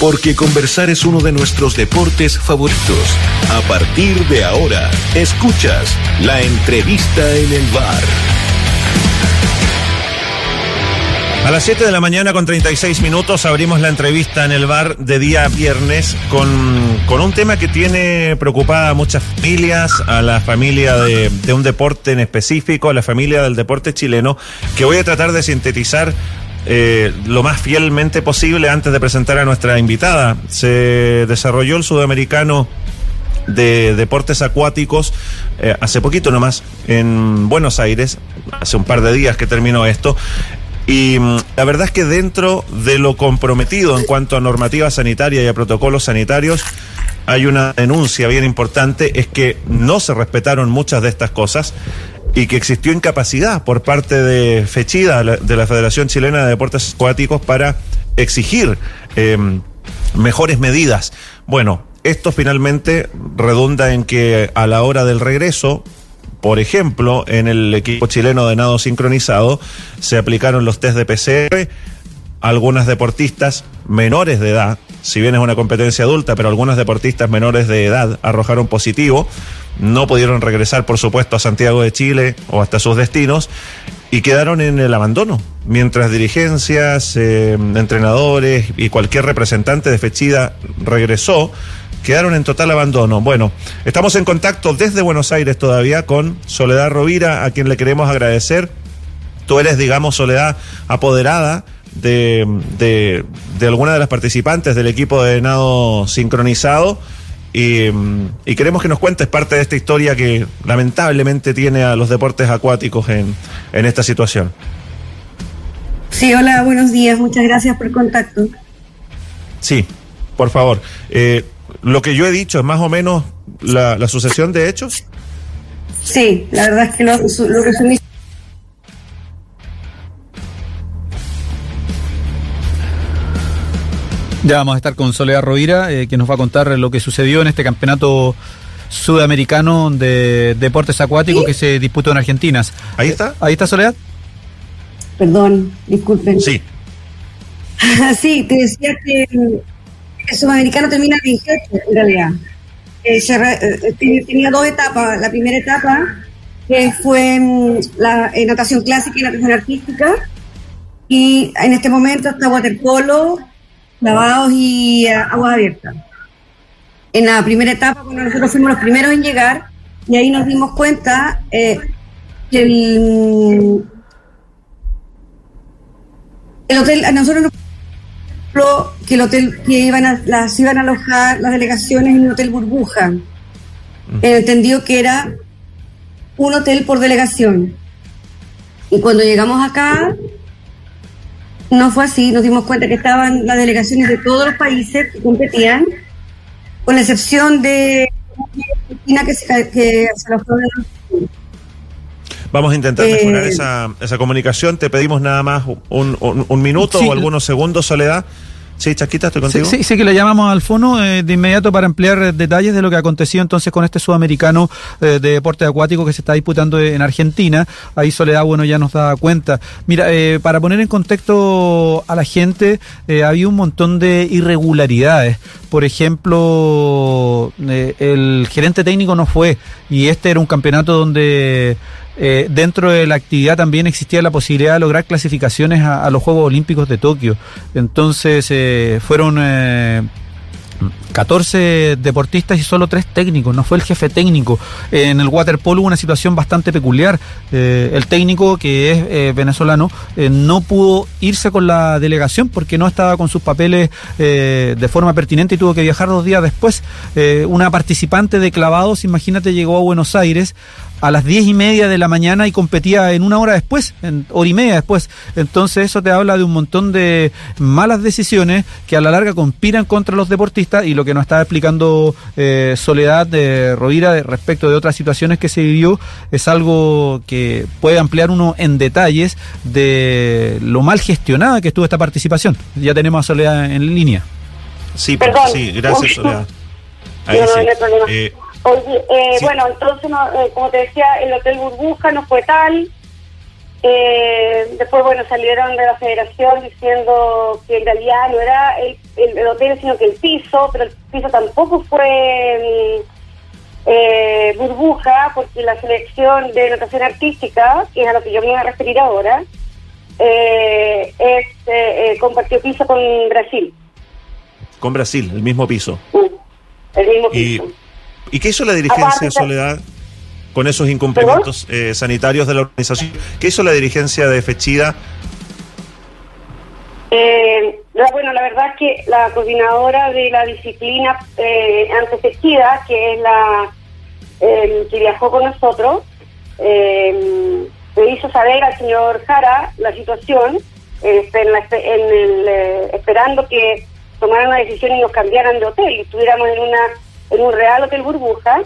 porque conversar es uno de nuestros deportes favoritos. A partir de ahora, escuchas la entrevista en el bar. A las 7 de la mañana con 36 minutos abrimos la entrevista en el bar de día viernes con, con un tema que tiene preocupada a muchas familias, a la familia de, de un deporte en específico, a la familia del deporte chileno, que voy a tratar de sintetizar eh, lo más fielmente posible antes de presentar a nuestra invitada. Se desarrolló el sudamericano de deportes acuáticos eh, hace poquito nomás en Buenos Aires, hace un par de días que terminó esto. Y mm, la verdad es que dentro de lo comprometido en cuanto a normativa sanitaria y a protocolos sanitarios, hay una denuncia bien importante, es que no se respetaron muchas de estas cosas y que existió incapacidad por parte de Fechida, de la Federación Chilena de Deportes Acuáticos, para exigir eh, mejores medidas. Bueno, esto finalmente redunda en que a la hora del regreso, por ejemplo, en el equipo chileno de nado sincronizado se aplicaron los test de PCR. Algunas deportistas menores de edad, si bien es una competencia adulta, pero algunas deportistas menores de edad arrojaron positivo. No pudieron regresar, por supuesto, a Santiago de Chile o hasta sus destinos y quedaron en el abandono, mientras dirigencias, eh, entrenadores y cualquier representante de Fechida regresó quedaron en total abandono. Bueno, estamos en contacto desde Buenos Aires todavía con Soledad Rovira, a quien le queremos agradecer. Tú eres, digamos, Soledad apoderada de, de, de alguna de las participantes del equipo de nado sincronizado. Y, y, queremos que nos cuentes parte de esta historia que lamentablemente tiene a los deportes acuáticos en, en esta situación. Sí, hola, buenos días, muchas gracias por el contacto. Sí, por favor. Eh, lo que yo he dicho es más o menos la, la sucesión de hechos. Sí, la verdad es que lo, lo resumí. Ya vamos a estar con Soledad Rovira, eh, que nos va a contar lo que sucedió en este campeonato sudamericano de deportes acuáticos ¿Sí? que se disputó en Argentina. Ahí está. Ahí está Soledad. Perdón, disculpen. Sí. sí, te decía que el sudamericano termina el 28, en realidad. Eh, se re, eh, tenía dos etapas. La primera etapa, que fue mm, la eh, natación clásica y natación artística. Y en este momento está waterpolo, lavados y uh, agua abierta. En la primera etapa, bueno, nosotros fuimos los primeros en llegar y ahí nos dimos cuenta eh, que el, el hotel, a nosotros nos que el hotel que iban a, las iban a alojar las delegaciones en un hotel burbuja. Mm. Entendió que era un hotel por delegación. Y cuando llegamos acá, no fue así, nos dimos cuenta que estaban las delegaciones de todos los países que competían, con la excepción de Argentina que se, que se en Vamos a intentar eh, mejorar esa, esa comunicación. Te pedimos nada más un, un, un minuto sí, o algunos segundos, Soledad. Sí, Chaquita, estoy contigo. Sí, sí, sí que le llamamos al fono eh, de inmediato para ampliar detalles de lo que aconteció entonces con este sudamericano eh, de deporte acuático que se está disputando en Argentina. Ahí Soledad, bueno, ya nos da cuenta. Mira, eh, para poner en contexto a la gente, había un montón de irregularidades. Por ejemplo, el gerente técnico no fue y este era un campeonato donde eh, dentro de la actividad también existía la posibilidad de lograr clasificaciones a, los Juegos Olímpicos de Tokio. Entonces eh, fueron eh, 14 deportistas y solo 3 técnicos, no fue el jefe técnico. En el waterpolo hubo una situación bastante peculiar. Eh, el técnico, que es eh, venezolano, eh, no pudo irse con la delegación porque no estaba con sus papeles de forma pertinente y tuvo que viajar dos días después. Una participante de clavados, imagínate, llegó a Buenos Aires a las diez y media de la mañana y competía en una hora después, en hora y media después. Entonces eso te habla de un montón de malas decisiones que a la larga conspiran contra los deportistas y lo que nos estaba explicando eh, Soledad de Rovira de, respecto de otras situaciones que se vivió es algo que puede ampliar uno en detalles de lo mal gestionada que estuvo esta participación. Ya tenemos a Soledad en línea. Sí, Perdón. sí, gracias Soledad. Ahí no, sí. no eh, Oye, eh, sí. bueno, entonces, no, eh, como te decía, el Hotel Burbuja no fue tal. Eh, después, bueno, salieron de la federación diciendo que en realidad no era el, hotel, sino que el piso, pero el piso tampoco fue mm, eh, burbuja, porque la selección de notación artística, que es a lo que yo me iba a referir ahora, eh, es, eh, compartió piso con Brasil. Con Brasil, el mismo piso. El mismo piso. ¿Y, qué hizo la dirigencia, Soledad? Con esos incumplimientos eh, sanitarios de la organización. ¿Qué hizo la dirigencia de Fechida? Eh, bueno, la verdad es que la coordinadora de la disciplina eh, Fechida, que es la em, que viajó con nosotros, em, le hizo saber al señor Jara la situación, este, en el, eh, esperando que tomaran una decisión y nos cambiaran de hotel y estuviéramos en, una, en un real hotel burbuja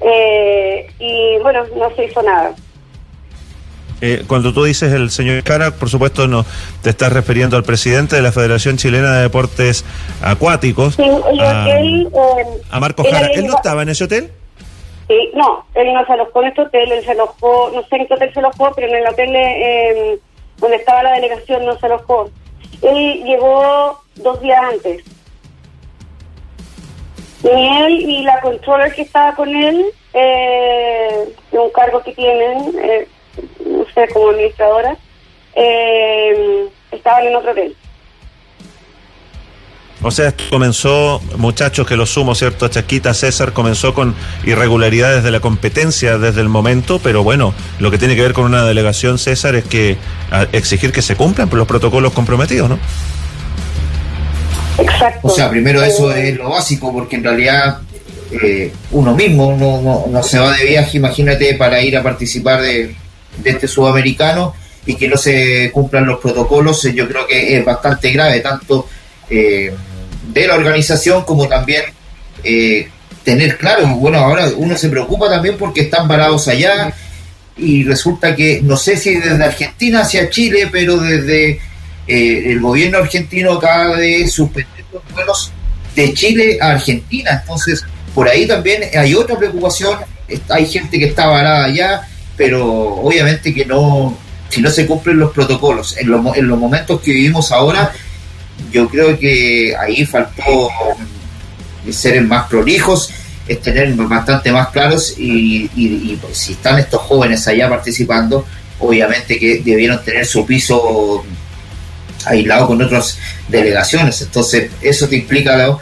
eh, y bueno, no se hizo nada. Eh, cuando tú dices el señor Cara, por supuesto no te estás refiriendo al presidente de la Federación Chilena de Deportes Acuáticos, a, él, a Marcos Jara. ¿Él no estaba en ese hotel? Sí, no, él no se alojó en este hotel, él se alojó, no sé en qué hotel se alojó, pero en el hotel eh, donde estaba la delegación no se alojó. Él llegó dos días antes. Y él y la controller que estaba con él, eh, un cargo que tienen, eh, no sé, como administradora, eh, estaban en otro hotel. O sea, comenzó, muchachos, que lo sumo, ¿cierto? Chaquita César comenzó con irregularidades de la competencia desde el momento, pero bueno, lo que tiene que ver con una delegación, César, es que exigir que se cumplan los protocolos comprometidos, ¿no? Exacto. O sea, primero eso es lo básico, porque en realidad eh, uno mismo no, no, se va de viaje, imagínate, para ir a participar de, este sudamericano y que no se cumplan los protocolos, eh, yo creo que es bastante grave, tanto eh, de la organización como también tener claro, bueno, ahora uno se preocupa también porque están parados allá y resulta que, no sé si desde Argentina hacia Chile, pero desde eh, el gobierno argentino acaba de suspender los vuelos de Chile a Argentina. Entonces, por ahí también hay otra preocupación. Hay gente que está varada allá, pero obviamente que no, si no se cumplen los protocolos, en, en los momentos que vivimos ahora, yo creo que ahí faltó ser más prolijos, es tener bastante más claros y, y, pues, si están estos jóvenes allá participando, obviamente que debieron tener su piso aislado con otras delegaciones. Entonces, eso te implica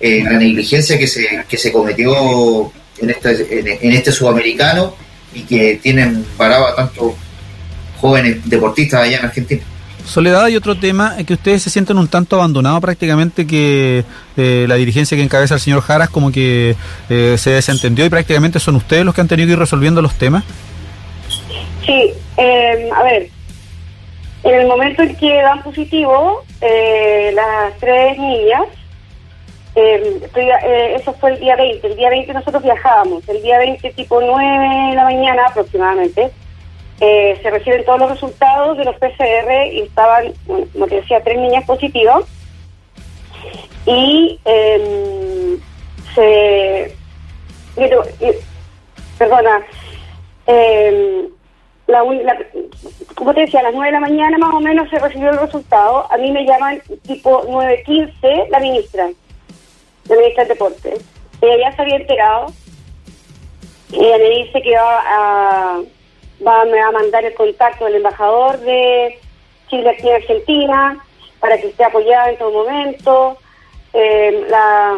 eh, la negligencia que se, que se cometió en este, en, este sudamericano y que tienen parado a tantos jóvenes deportistas allá en Argentina. Soledad, hay otro tema, es que ustedes se sienten un tanto abandonados prácticamente que eh, la dirigencia que encabeza el señor Jaras como que eh, se desentendió y prácticamente son ustedes los que han tenido que ir resolviendo los temas. Sí, a ver, en el momento en que dan positivo, eh, las tres niñas, eh, eh, eso fue el día 20, el día 20 nosotros viajábamos, el día 20 tipo 9 de la mañana aproximadamente, se reciben todos los resultados de los PCR y estaban, como te decía, tres niñas positivas. Y em, se... perdona, eh, la, como te decía, a las 9 de la mañana más o menos se recibió el resultado. A mí me llaman tipo 9.15 la ministra, la ministra del Deporte. Ella ya se había enterado. Ella me dice que va a, va a mandar el contacto del embajador de Chile aquí en Argentina para que esté apoyada en todo momento. Eh, la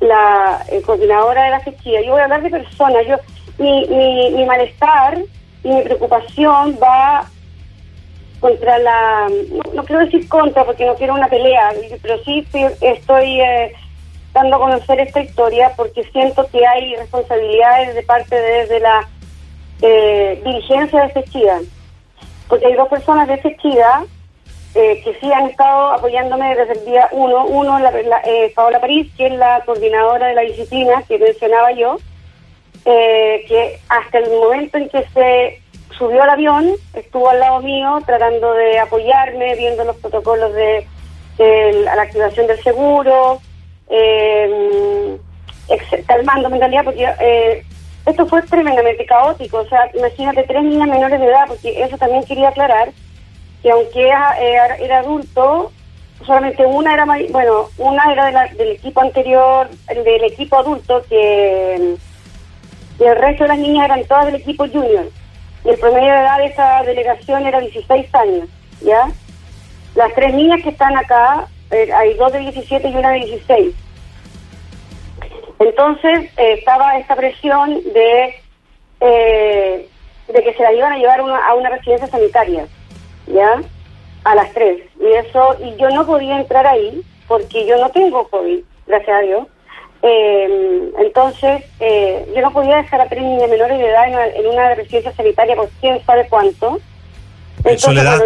la eh, coordinadora de la festividad. Yo voy a hablar de personas. Yo mi, mi, mi malestar y mi preocupación va contra la, no, quiero decir contra porque no quiero una pelea, pero sí estoy eh, dando a conocer esta historia porque siento que hay responsabilidades de parte de, la eh, dirigencia de Fechida, porque hay dos personas de Fechida eh, que sí han estado apoyándome desde el día uno, uno la, Paola París, que es la coordinadora de la disciplina que mencionaba yo, eh, que hasta el momento en que se subió al avión, estuvo al lado mío tratando de apoyarme, viendo los protocolos de, la activación del seguro, eh, calmándome en realidad, porque eh, esto fue tremendamente caótico. O sea, imagínate tres niñas menores de edad, porque eso también quería aclarar, que aunque era, era adulto, solamente una era, bueno, una era del equipo anterior, del equipo adulto, que y el resto de las niñas eran todas del equipo junior. Y el promedio de edad de esa delegación era 16 años, ¿ya? Las tres niñas que están acá, eh, hay dos de 17 y una de 16. Entonces eh, estaba esta presión de, eh, de que se las iban a llevar a una residencia sanitaria, ¿ya? A las tres. Y eso, y yo no podía entrar ahí porque yo no tengo COVID, gracias a Dios. Eh, entonces, eh, yo no podía dejar a tres niñas menores de edad en una, residencia sanitaria por quién sabe cuánto. Soledad,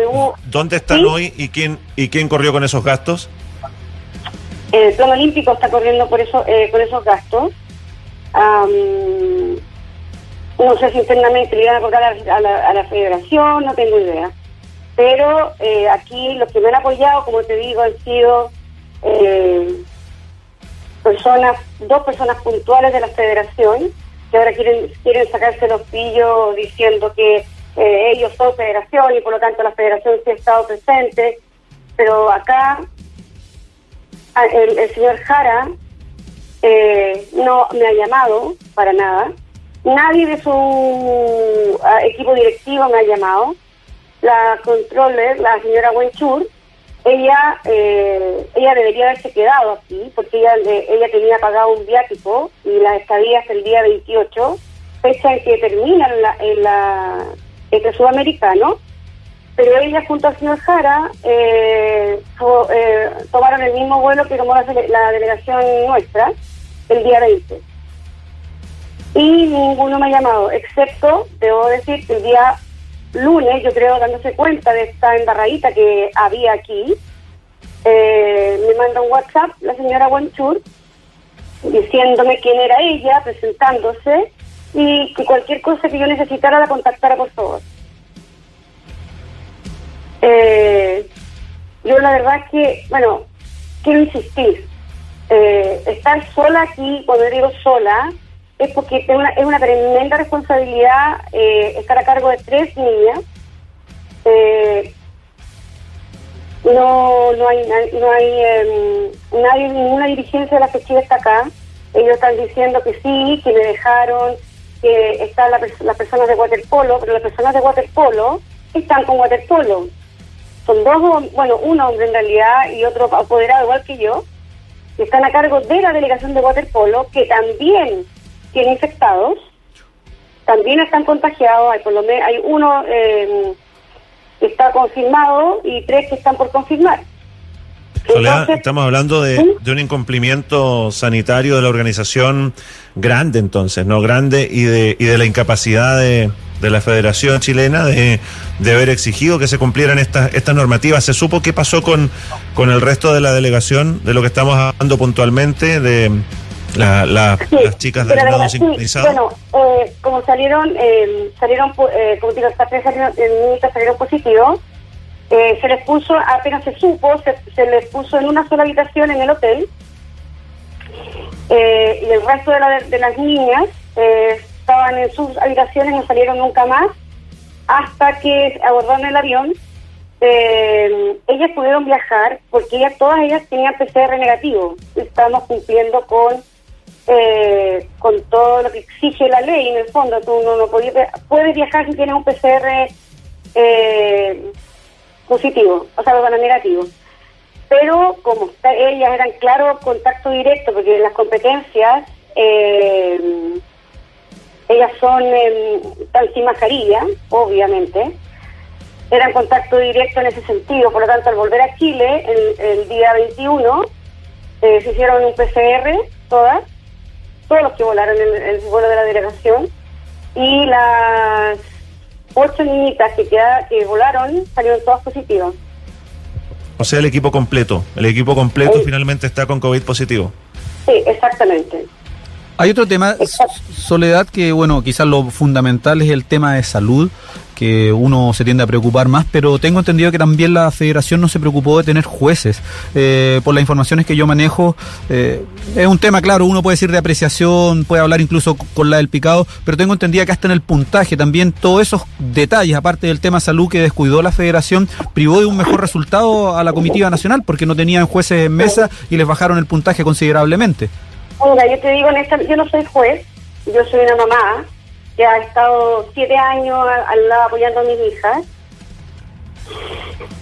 ¿dónde están hoy y quién y quién corrió con esos gastos? El plan olímpico está corriendo por eso eh, con esos gastos. no sé si internamente le iban a cobrar a la, a la, federación, no tengo idea. Pero eh, aquí los que me han apoyado, como te digo, han sido eh, personas, dos personas puntuales de la federación, que ahora quieren, quieren sacarse los pillos diciendo que eh, ellos son federación y por lo tanto la federación sí ha estado presente, pero acá el, señor Jara eh, no me ha llamado para nada, nadie de su equipo directivo me ha llamado, la controller, la señora Wenchur, ella eh, ella debería haberse quedado aquí porque ella ella tenía pagado un viático y la estadía hasta el día 28 fecha en que termina en la, en este sudamericano. Pero ella junto al señor Jara eh, eh, tomaron el mismo vuelo que tomó la, la, delegación nuestra el día 20 y ninguno me ha llamado excepto debo decir que el día lunes, yo creo, dándose cuenta de esta embarradita que había aquí, eh, me manda un WhatsApp la señora Wanchur diciéndome quién era ella, presentándose y que cualquier cosa que yo necesitara la contactara, por favor. Eh, yo la verdad que, bueno, quiero insistir, eh, estar sola aquí, cuando digo sola, es porque es una, es una tremenda responsabilidad eh, estar a cargo de tres niñas. Eh, no no hay no hay eh, nadie ninguna dirigencia de la que está acá ellos están diciendo que sí que me dejaron que están las personas de waterpolo pero las personas de waterpolo están con waterpolo son dos bueno un hombre en realidad y otro apoderado igual que yo que están a cargo de la delegación de waterpolo que también tiene infectados, también están contagiados, hay por lo menos hay uno eh, que está confirmado y tres que están por confirmar. Soledad, estamos hablando de, de, un incumplimiento sanitario de la organización grande entonces, ¿no? Grande y de, y de la incapacidad de, de la Federación Chilena de, de, haber exigido que se cumplieran estas estas normativas. ¿Se supo qué pasó con, con el resto de la delegación, de lo que estamos hablando puntualmente, de, la, las chicas del lado sincronizado. bueno, eh, como salieron, eh, salieron, eh, como digo, estas tres salieron, salieron positivos, eh, se les puso, apenas se supo, se, les puso en una sola habitación en el hotel, eh, y el resto de, la, de las niñas estaban en sus habitaciones, no salieron nunca más, hasta que abordaron el avión. ellas pudieron viajar porque ellas, todas ellas tenían PCR negativo. Estamos cumpliendo con eh, con todo lo que exige la ley, en el fondo, tú no, no puedes viajar si tienes un PCR eh, positivo, o sea, bueno, negativo. Pero como ellas eran claro contacto directo, porque las competencias, eh, ellas son tan sin mascarilla, obviamente, eran contacto directo en ese sentido, por lo tanto, al volver a Chile, el, el día 21, eh, se hicieron un PCR, todas, todos los que volaron en el, vuelo de la delegación, y las ocho niñitas que, queda, que volaron salieron todas positivas. O sea, el equipo completo. El equipo completo finalmente está con COVID positivo. Sí, exactamente. Hay otro tema, Soledad, que bueno, quizás lo fundamental es el tema de salud, que uno se tiende a preocupar más, pero tengo entendido que también la federación no se preocupó de tener jueces. Eh, por las informaciones que yo manejo, eh, es un tema, claro, uno puede decir de apreciación, puede hablar incluso con la del picado, pero tengo entendido que hasta en el puntaje también todos esos detalles, aparte del tema salud que descuidó la federación, privó de un mejor resultado a la comitiva nacional, porque no tenían jueces en mesa y les bajaron el puntaje considerablemente. Mira, yo te digo yo no soy juez, yo soy una mamá que ha estado siete años al lado apoyando a mis hijas.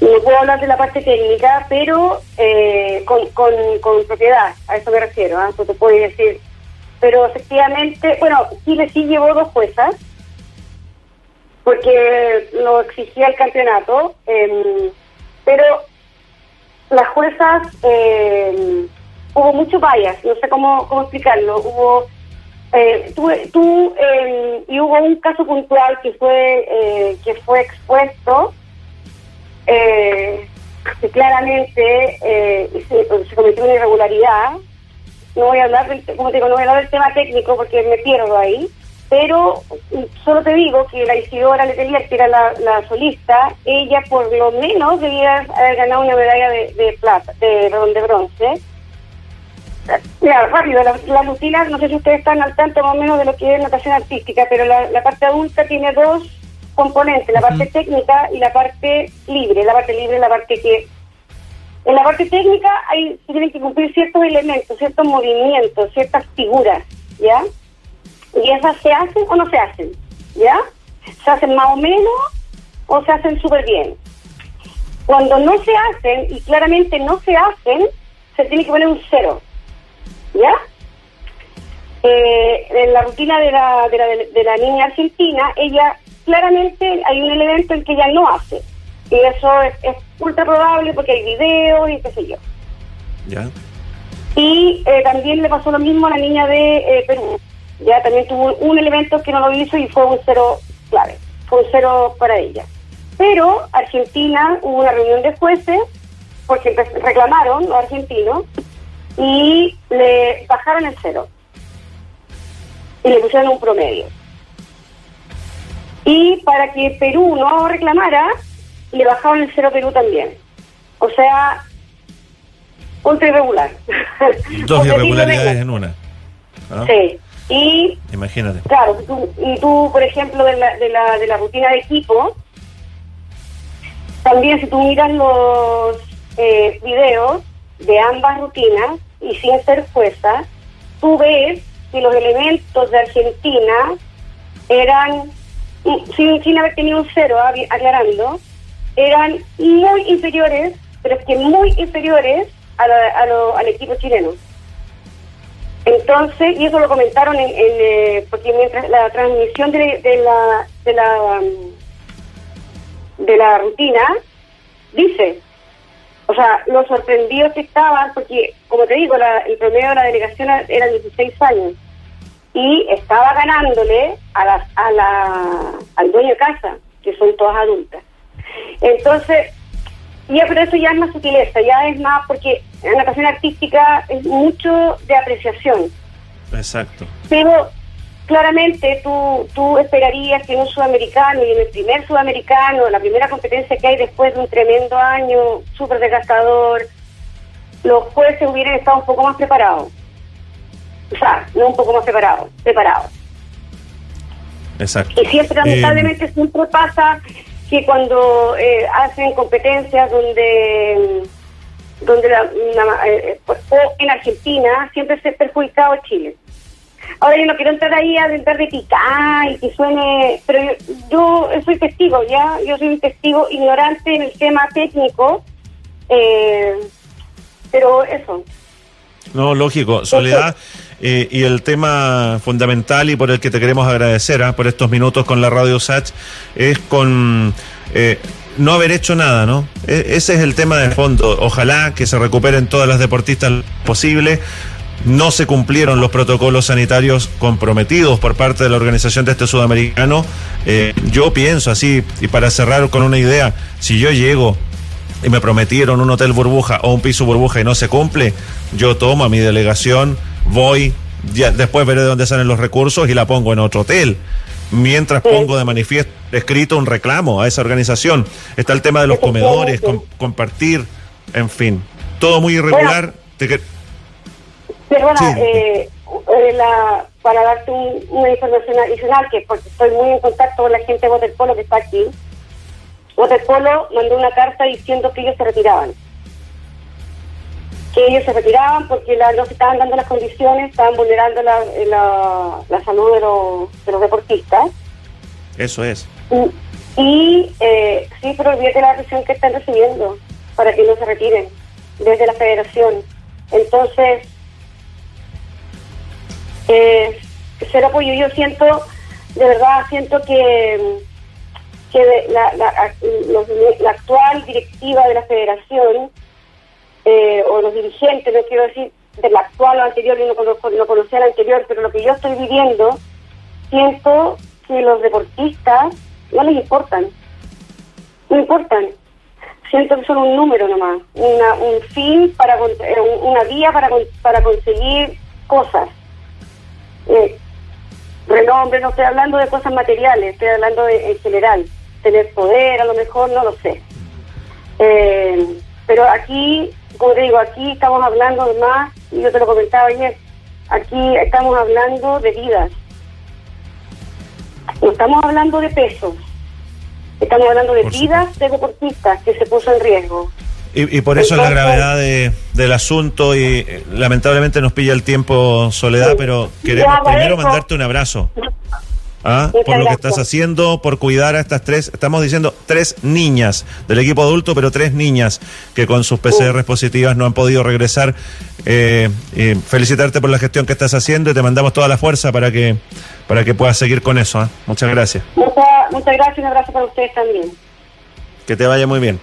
No puedo hablar de la parte técnica, pero eh, con, con, propiedad, a eso me refiero, ¿eh? te puedo decir. Pero efectivamente, bueno, Chile sí llevó dos juezas, porque lo exigía el campeonato, em, pero las juezas eh, hubo mucho bias, no sé cómo, cómo explicarlo, hubo eh, tú, tú eh, y hubo un caso puntual que fue eh, que fue expuesto eh, que claramente se, se, cometió una irregularidad. No voy a hablar del, como te digo no voy a hablar del tema técnico porque me pierdo ahí pero solo te digo que la Isidora Letelier que era la, solista ella por lo menos debía haber ganado una medalla de, de plata de, de bronce Mira, rápido, la, la no sé si ustedes están al tanto más o menos de lo que es natación artística, pero la, parte adulta tiene dos componentes, la parte técnica y la parte libre. La parte libre la parte que... En la parte técnica hay, se tienen que cumplir ciertos elementos, ciertos movimientos, ciertas figuras, ¿ya? Y esas se hacen o no se hacen, ¿ya? Se hacen más o menos o se hacen súper bien. Cuando no se hacen, y claramente no se hacen, se tiene que poner un cero. ¿Ya? Eh, en la rutina de la, de la, de, la niña argentina, ella claramente hay un elemento en que ella no hace. Y eso es, ultra probable porque hay videos y qué sé yo. ¿Ya? Y eh, también le pasó lo mismo a la niña de eh, Perú. Ya también tuvo un elemento que no lo hizo y fue un cero clave. Fue un cero para ella. Pero Argentina hubo una reunión de jueces porque reclamaron los argentinos y le bajaron el cero y le pusieron un promedio. Y para que Perú no reclamara, le bajaron el cero a Perú también. O sea, ultra irregular. Dos irregularidades en una. Sí. Y, Imagínate. Claro, y tú, por ejemplo, de la, de, la, de la rutina de equipo, también si tú miras los eh, videos, de ambas rutinas y sin ser jueza, tú ves que los elementos de Argentina eran, sin, sin haber tenido un cero, aclarando, eran muy inferiores, pero es que muy inferiores a al equipo chileno. Entonces, y eso lo comentaron en, eh, porque mientras la transmisión de, de la de la de la rutina dice o sea, los sorprendidos que estaban, porque, como te digo, el promedio de la delegación era 16 años y estaba ganándole a la, a la, al dueño de casa, que son todas adultas. Entonces, ya, pero eso ya es más sutileza, ya es más, porque en la natación artística es mucho de apreciación. Exacto. Pero claramente tú, tú esperarías que en un sudamericano y en el primer sudamericano, la primera competencia que hay después de un tremendo año súper desgastador, los jueces hubieran estado un poco más preparados. O sea, no un poco más preparados, preparados. Exacto. Y siempre, lamentablemente, siempre pasa que cuando eh, hacen competencias donde donde la, eh, o en Argentina siempre se ha perjudicado Chile Ahora yo no quiero entrar ahí a intentar de picar y que suene, pero yo, soy testigo, ¿ya? Yo soy un testigo ignorante en el tema técnico, eh, pero eso. No, lógico. Soledad, eh, y el tema fundamental y por el que te queremos agradecer ¿ah? por estos minutos con la Radio Sach es con eh, no haber hecho nada, ¿no? E, ese es el tema de fondo. Ojalá que se recuperen todas las deportistas posible no se cumplieron los protocolos sanitarios comprometidos por parte de la organización de este sudamericano. Eh, yo pienso así, y para cerrar con una idea, si yo llego y me prometieron un hotel burbuja o un piso burbuja y no se cumple, yo tomo a mi delegación, voy, ya después veré de dónde salen los recursos y la pongo en otro hotel. Mientras pongo de manifiesto escrito un reclamo a esa organización. Está el tema de los comedores, compartir, en fin. Todo muy irregular. Perdona, eh, la, para darte una información adicional, que porque estoy muy en contacto con la gente de Waterpolo que está aquí, Waterpolo mandó una carta diciendo que ellos se retiraban. Que ellos se retiraban porque la, no se estaban dando las condiciones, estaban vulnerando la, la, salud de los, de los deportistas. Eso es. Y, eh, sí, pero olvídate la atención que están recibiendo para que no se retiren desde la federación. Entonces, eh, ser apoyo. Yo siento, de verdad, siento que, que la, la, actual directiva de la federación, eh, o los dirigentes, no quiero decir de la actual o anterior, yo no, conozco, no conocía la anterior, pero lo que yo estoy viviendo, siento que los deportistas no les importan. No importan. Siento que son un número nomás, una, un fin, para eh, una vía para, para conseguir cosas eh, renombre, no estoy hablando de cosas materiales, estoy hablando de, en general, tener poder, a lo mejor, no lo sé. Eh, pero aquí, como te digo, aquí estamos hablando de más, y yo te lo comentaba ayer, aquí estamos hablando de vidas. No estamos hablando de pesos, estamos hablando de vidas de deportistas que se puso en riesgo. Y, por eso es la gravedad del asunto y eh, lamentablemente nos pilla el tiempo, Soledad, pero queremos primero mandarte un abrazo. ¿ah? Por lo que estás haciendo, por cuidar a estas tres, estamos diciendo tres niñas del equipo adulto, pero tres niñas que con sus PCR positivas no han podido regresar. Eh, felicitarte por la gestión que estás haciendo y te mandamos toda la fuerza para que para que puedas seguir con eso. ¿ah? Muchas gracias. Muchas, muchas gracias y un abrazo para ustedes también. Que te vaya muy bien.